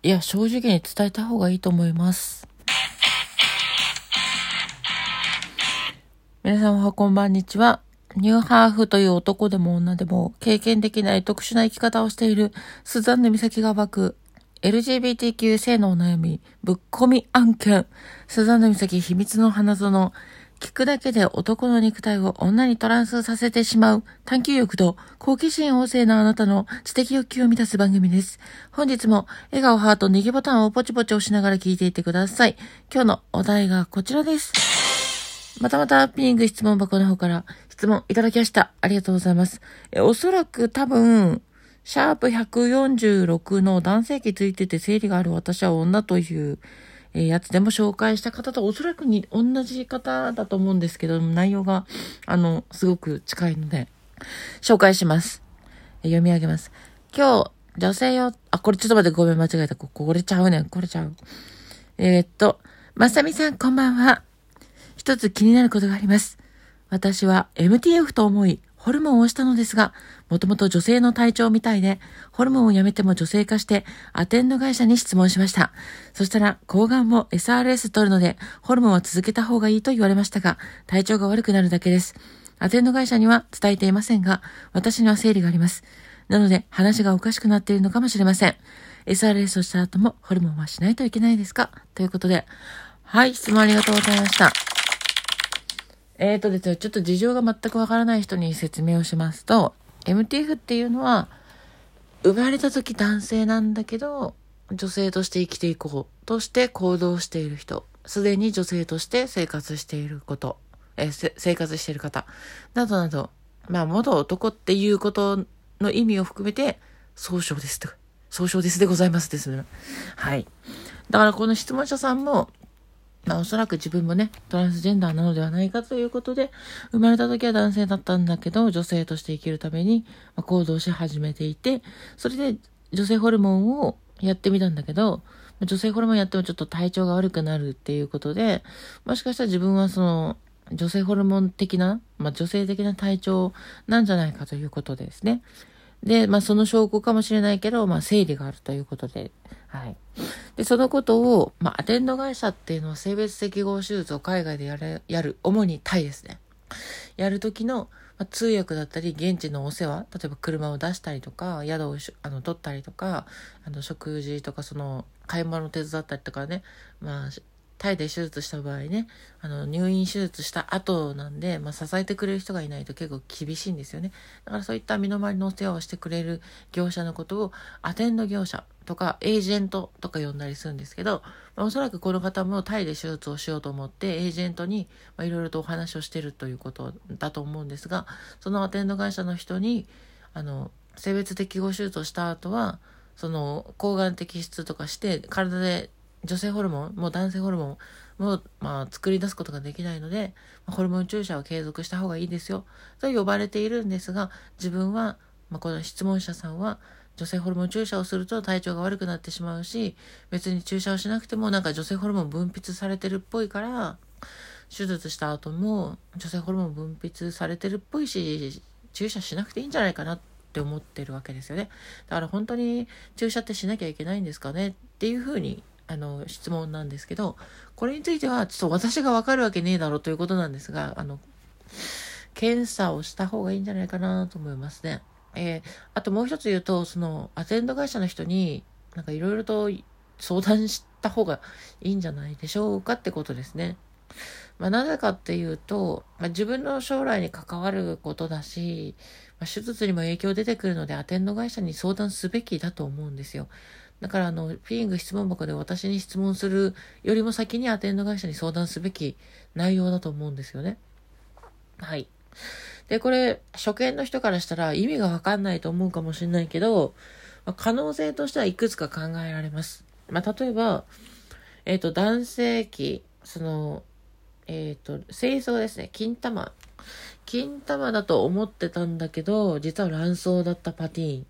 いや、正直に伝えた方がいいと思います。皆さんはこんばんにちは。ニューハーフという男でも女でも経験できない特殊な生き方をしているスザンヌ美咲が暴く LGBTQ 性のお悩みぶっ込み案件スザンヌ美咲秘密の花園聞くだけで男の肉体を女にトランスさせてしまう探求欲と好奇心旺盛なあなたの知的欲求を満たす番組です。本日も笑顔ハートネギボタンをポチポチ押しながら聞いていってください。今日のお題がこちらです。またまたピング質問箱の方から質問いただきました。ありがとうございます。えおそらく多分、シャープ146の男性器ついてて生理がある私は女というえやつでも紹介した方とおそらくに同じ方だと思うんですけど、内容が、あの、すごく近いので、紹介します。読み上げます。今日、女性用、あ、これちょっと待って、ごめん、間違えた。ここれちゃうねん、これちゃう。えー、っと、まさみさん、こんばんは。一つ気になることがあります。私は MTF と思い、ホルモンをしたのですが、もともと女性の体調みたいで、ホルモンをやめても女性化して、アテンド会社に質問しました。そしたら、抗がんも SRS 取るので、ホルモンは続けた方がいいと言われましたが、体調が悪くなるだけです。アテンド会社には伝えていませんが、私には生理があります。なので、話がおかしくなっているのかもしれません。SRS をした後も、ホルモンはしないといけないですか？ということで、はい、質問ありがとうございました。えーとですね、ちょっと事情が全くわからない人に説明をしますと、MTF っていうのは、生まれた時男性なんだけど、女性として生きていこうとして行動している人、すでに女性として生活していること、え生活している方、などなど、まあ、元男っていうことの意味を含めて、総称ですと。総称ですでございますですね。はい。だからこの質問者さんも、まあおそらく自分もね、トランスジェンダーなのではないかということで、生まれた時は男性だったんだけど、女性として生きるために、行動し始めていて、それで女性ホルモンをやってみたんだけど、女性ホルモンやってもちょっと体調が悪くなるっていうことで、もしかしたら自分はその、女性ホルモン的な、まあ、女性的な体調なんじゃないかということですね。で、まあ、その証拠かもしれないけど、まあ、生理があるということで、はい。で、そのことを、まあ、アテンド会社っていうのは性別適合手術を海外でやれ、やる、主にタイですね。やる時の、まあ、通訳だったり、現地のお世話、例えば車を出したりとか、宿をあの取ったりとか、あの食事とか、その、買い物の手伝ったりとかね、まあ、タイで手術した場合ね、あの、入院手術した後なんで、まあ、支えてくれる人がいないと結構厳しいんですよね。だからそういった身の回りのお世話をしてくれる業者のことを、アテンド業者とか、エージェントとか呼んだりするんですけど、まあ、おそらくこの方もタイで手術をしようと思って、エージェントに、まいろいろとお話をしてるということだと思うんですが、そのアテンド会社の人に、あの、性別適合手術をした後は、その抗がん摘出とかして体で女性ホルモン、もう男性ホルモンも、まあ、作り出すことができないので、ホルモン注射を継続した方がいいですよ、と呼ばれているんですが、自分は、まあ、この質問者さんは、女性ホルモン注射をすると体調が悪くなってしまうし、別に注射をしなくてもなんか女性ホルモン分泌されてるっぽいから、手術した後も女性ホルモン分泌されてるっぽいし、注射しなくていいんじゃないかなって思ってるわけですよね。だから本当に注射ってしなきゃいけないんですかねっていうふうにあの、質問なんですけど、これについては、ちょっと私がわかるわけねえだろうということなんですが、あの、検査をした方がいいんじゃないかなと思いますね。えー、あともう一つ言うと、その、アテンド会社の人に、なんかいろいろと相談した方がいいんじゃないでしょうかってことですね。まあ、なぜかっていうと、まあ、自分の将来に関わることだし、まあ、手術にも影響出てくるので、アテンド会社に相談すべきだと思うんですよ。だからあの、ピーイング質問箱で私に質問するよりも先にアテンド会社に相談すべき内容だと思うんですよね。はい。で、これ、初見の人からしたら意味がわかんないと思うかもしれないけど、まあ、可能性としてはいくつか考えられます。まあ、例えば、えっ、ー、と、男性器、その、えっ、ー、と、清掃ですね、金玉。金玉だと思ってたんだけど、実は卵巣だったパティーン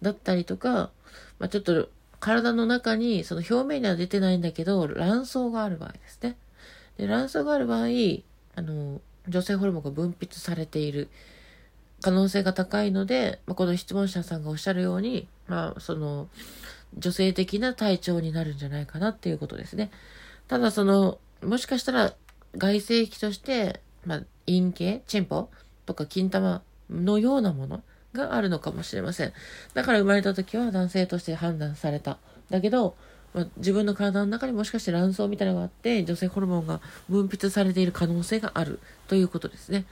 だったりとか、まあ、ちょっと体の中に、その表面には出てないんだけど、卵巣がある場合ですね。で、卵巣がある場合、あの、女性ホルモンが分泌されている可能性が高いので、まあ、この質問者さんがおっしゃるように、まあ、その、女性的な体調になるんじゃないかなっていうことですね。ただその、もしかしたら外性器として、まあ、陰茎、チンポとか金玉のようなものがあるのかもしれません。だから生まれた時は男性として判断された。だけど、まあ、自分の体の中にもしかして卵巣みたいなのがあって女性ホルモンが分泌されている可能性があるということですね。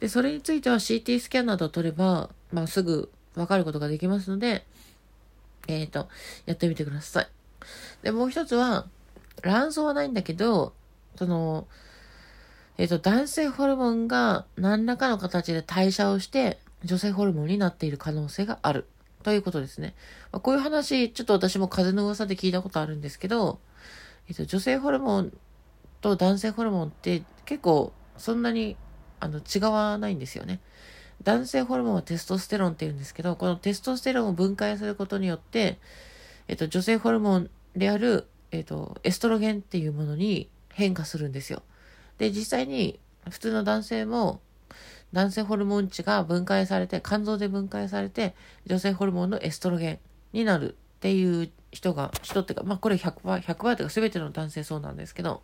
で、それについては CT スキャンなどを取れば、まあ、すぐわかることができますので、えっ、ー、と、やってみてください。で、もう一つは、卵巣はないんだけど、その、えっ、ー、と、男性ホルモンが何らかの形で代謝をして、女性ホルモンになっている可能性がある。ということですね。まあ、こういう話、ちょっと私も風の噂で聞いたことあるんですけど、えっ、と、女性ホルモンと男性ホルモンって結構そんなにあの違わないんですよね。男性ホルモンはテストステロンって言うんですけど、このテストステロンを分解することによって、えっと、女性ホルモンである、えっと、エストロゲンっていうものに変化するんですよ。で、実際に普通の男性も男性ホルモン値が分解されて、肝臓で分解されて、女性ホルモンのエストロゲンになるっていう人が、人っていうか、まあこれ100%、100%というか全ての男性そうなんですけど、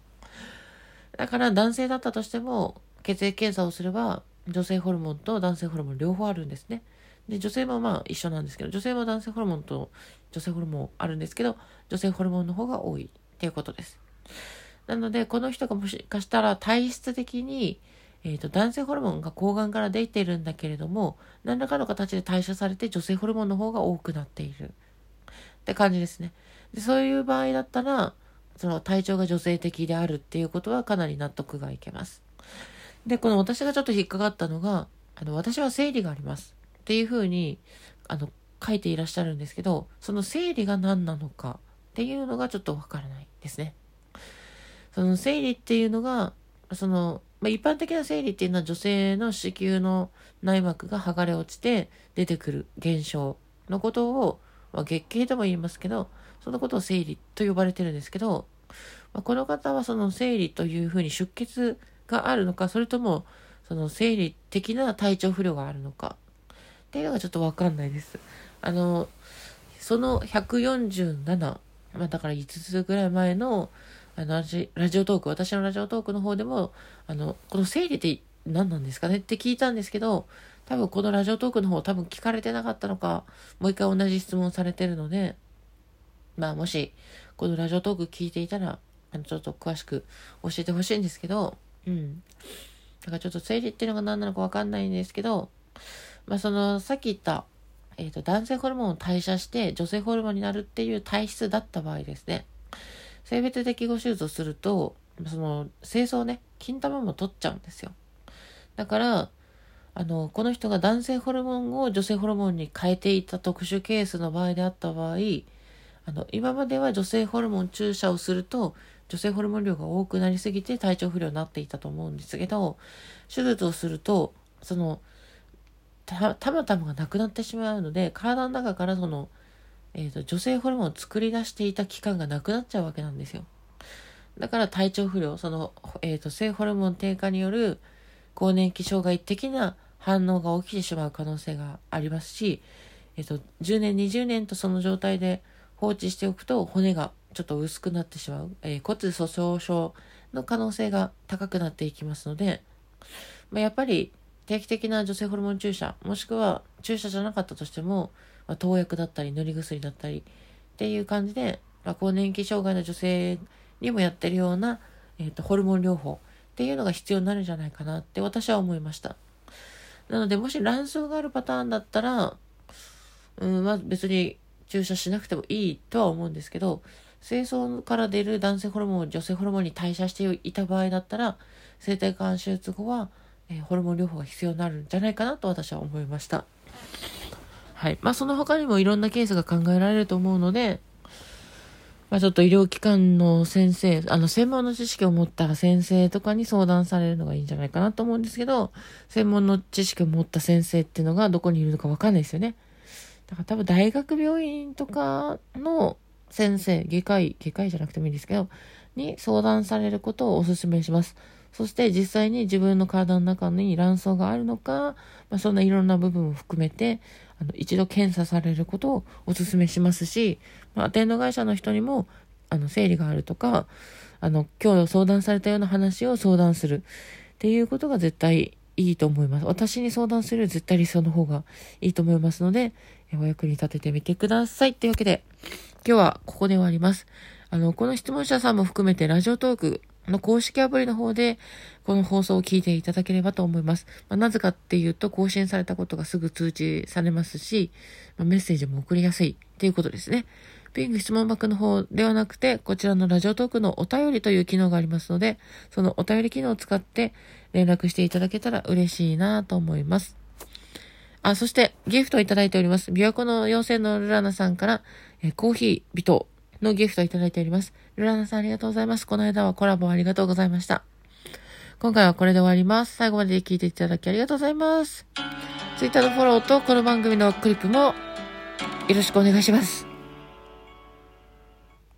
だから男性だったとしても、血液検査をすれば、女性ホルモンと男性ホルモン両方あるんですね。で、女性もまあ一緒なんですけど、女性も男性ホルモンと女性ホルモンあるんですけど、女性ホルモンの方が多いっていうことです。なので、この人がもしかしたら体質的に、え、ー、と、男性ホルモンが睾丸から出ているんだけれども、何らかの形で代謝されて女性ホルモンの方が多くなっているって感じですね。でそういう場合だったら、その体調が女性的であるっていうことはかなり納得がいけます。で、この私がちょっと引っかかったのが、あの、私は生理がありますっていうふうに、あの、書いていらっしゃるんですけど、その生理が何なのかっていうのがちょっとわからないですね。その生理っていうのが、その、まあ、一般的な生理っていうのは女性の子宮の内膜が剥がれ落ちて出てくる現象のことを、まあ、月経とも言いますけど、そのことを生理と呼ばれてるんですけど、まあ、この方はその生理というふうに出血があるのか、それとも、その生理的な体調不良があるのか、っていうのがちょっとわかんないです。あの、その147、まあだから5つぐらい前の、あのラジ、オトーク、私のラジオトークの方でも、あの、この生理って何なんですかねって聞いたんですけど、多分このラジオトークの方多分聞かれてなかったのか、もう一回同じ質問されてるので、まあもし、このラジオトーク聞いていたら、あの、ちょっと詳しく教えてほしいんですけど、うん。だからちょっと生理っていうのが何なのかわかんないんですけど、まあその、さっき言った、えっ、ー、と、男性ホルモンを代謝して女性ホルモンになるっていう体質だった場合ですね。性別適合手術をすると、その、精巣ね、金玉も取っちゃうんですよ。だから、あの、この人が男性ホルモンを女性ホルモンに変えていた特殊ケースの場合であった場合、あの、今までは女性ホルモン注射をすると、女性ホルモン量が多くなりすぎて体調不良になっていたと思うんですけど、手術をすると、その、た、たまたまがなくなってしまうので、体の中からその、え、ー、と、女性ホルモンを作り出していた期間がなくなっちゃうわけなんですよ。だから体調不良、その、え、ー、と、性ホルモン低下による更年期障害的な反応が起きてしまう可能性がありますし、えっ、ー、と、10年、20年とその状態で放置しておくと骨がちょっと薄くなってしまう、えー、骨粗鬆症の可能性が高くなっていきますので、まあ、やっぱり定期的な女性ホルモン注射、もしくは注射じゃなかったとしても、まあ、投薬だったり塗り薬だったりっていう感じで、まあ、更年期障害の女性にもやってるような、えーと、ホルモン療法っていうのが必要になるんじゃないかなって私は思いました。なので、もし卵巣があるパターンだったら、うん、まあ別に注射しなくてもいいとは思うんですけど、精巣から出る男性ホルモンを女性ホルモンに代謝していた場合だったら、生体管手術後は、えー、ホルモン療法が必要になるんじゃないかなと私は思いました。はい。まあ、その他にもいろんなケースが考えられると思うので、まあ、ちょっと医療機関の先生、あの、専門の知識を持った先生とかに相談されるのがいいんじゃないかなと思うんですけど、専門の知識を持った先生っていうのがどこにいるのかわかんないですよね。だから多分大学病院とかの先生、外科医、外科医じゃなくてもいいですけど、に相談されることをお勧めします。そして実際に自分の体の中に卵巣があるのか、まあ、そんないろんな部分を含めて、あの、一度検査されることをお勧めしますし、まあ、アテンド会社の人にも、あの、生理があるとか、あの、今日相談されたような話を相談するっていうことが絶対いいと思います。私に相談するより絶対理想の方がいいと思いますので、お役に立ててみてください。というわけで、今日はここで終わります。あの、この質問者さんも含めてラジオトークの公式アプリの方で、この放送を聞いていただければと思います。まあ、なぜかっていうと、更新されたことがすぐ通知されますし、まあ、メッセージも送りやすいっていうことですね。ピング質問箱の方ではなくて、こちらのラジオトークのお便りという機能がありますので、そのお便り機能を使って連絡していただけたら嬉しいなと思います。あ、そしてギフトをいただいております。琵琶湖の妖精のルラナさんから、えコーヒー、微糖のギフトをいただいております。ルラナさんありがとうございます。この間はコラボありがとうございました。今回はこれで終わります。最後まで聞いていただきありがとうございます。Twitter のフォローとこの番組のクリップもよろしくお願いします。